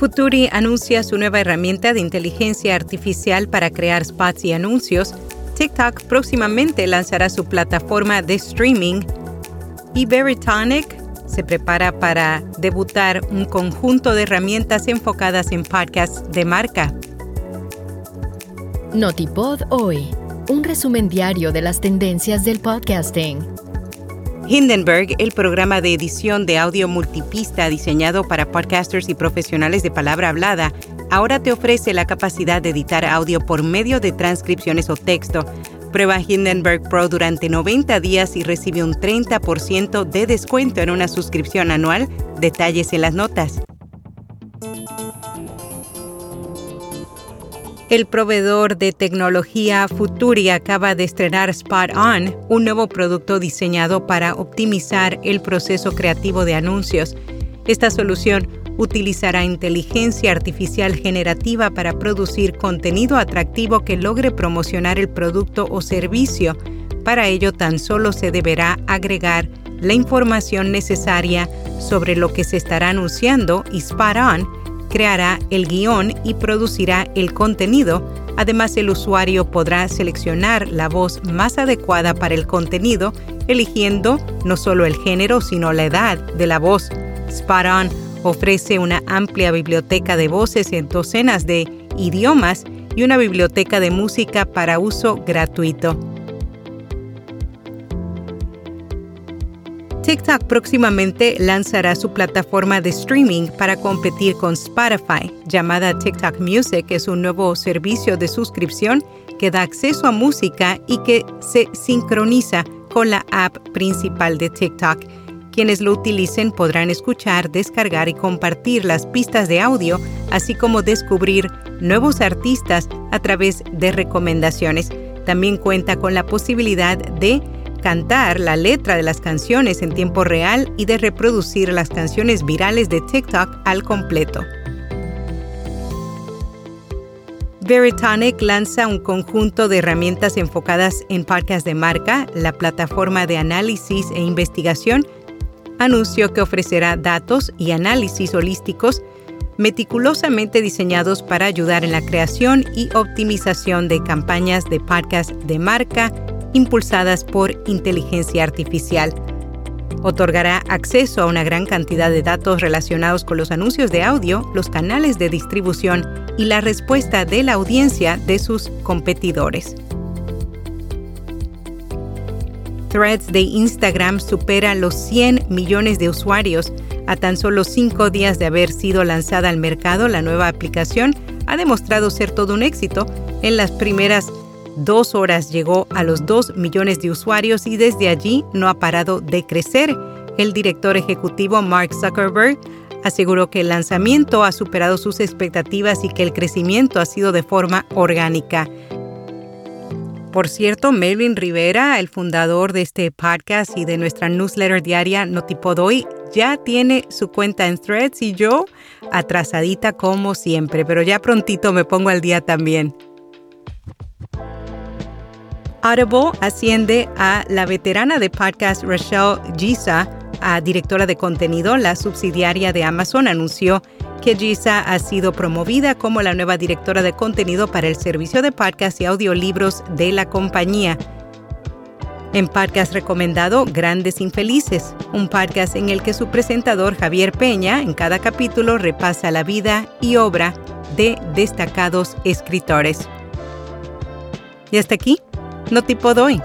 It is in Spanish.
Futuri anuncia su nueva herramienta de inteligencia artificial para crear spots y anuncios. TikTok próximamente lanzará su plataforma de streaming. Y Veritonic se prepara para debutar un conjunto de herramientas enfocadas en podcasts de marca. Notipod hoy, un resumen diario de las tendencias del podcasting. Hindenburg, el programa de edición de audio multipista diseñado para podcasters y profesionales de palabra hablada, ahora te ofrece la capacidad de editar audio por medio de transcripciones o texto. Prueba Hindenburg Pro durante 90 días y recibe un 30% de descuento en una suscripción anual. Detalles en las notas. El proveedor de tecnología Futuri acaba de estrenar Spot On, un nuevo producto diseñado para optimizar el proceso creativo de anuncios. Esta solución utilizará inteligencia artificial generativa para producir contenido atractivo que logre promocionar el producto o servicio. Para ello tan solo se deberá agregar la información necesaria sobre lo que se estará anunciando y Spot On creará el guion y producirá el contenido. Además, el usuario podrá seleccionar la voz más adecuada para el contenido, eligiendo no solo el género, sino la edad de la voz. Spot On ofrece una amplia biblioteca de voces en docenas de idiomas y una biblioteca de música para uso gratuito. TikTok próximamente lanzará su plataforma de streaming para competir con Spotify, llamada TikTok Music. Es un nuevo servicio de suscripción que da acceso a música y que se sincroniza con la app principal de TikTok. Quienes lo utilicen podrán escuchar, descargar y compartir las pistas de audio, así como descubrir nuevos artistas a través de recomendaciones. También cuenta con la posibilidad de cantar la letra de las canciones en tiempo real y de reproducir las canciones virales de TikTok al completo. Veritonic lanza un conjunto de herramientas enfocadas en parques de marca. La plataforma de análisis e investigación anunció que ofrecerá datos y análisis holísticos meticulosamente diseñados para ayudar en la creación y optimización de campañas de podcast de marca impulsadas por inteligencia artificial. Otorgará acceso a una gran cantidad de datos relacionados con los anuncios de audio, los canales de distribución y la respuesta de la audiencia de sus competidores. Threads de Instagram supera los 100 millones de usuarios. A tan solo cinco días de haber sido lanzada al mercado, la nueva aplicación ha demostrado ser todo un éxito. En las primeras dos horas llegó a los 2 millones de usuarios y desde allí no ha parado de crecer. El director ejecutivo Mark Zuckerberg aseguró que el lanzamiento ha superado sus expectativas y que el crecimiento ha sido de forma orgánica. Por cierto, Melvin Rivera, el fundador de este podcast y de nuestra newsletter diaria Notipodoy, ya tiene su cuenta en Threads y yo atrasadita como siempre, pero ya prontito me pongo al día también. Audible asciende a la veterana de podcast Rachel Giza a directora de contenido. La subsidiaria de Amazon anunció que Giza ha sido promovida como la nueva directora de contenido para el servicio de podcast y audiolibros de la compañía. En podcast recomendado Grandes Infelices, un podcast en el que su presentador Javier Peña en cada capítulo repasa la vida y obra de destacados escritores. Y hasta aquí no tipo doy.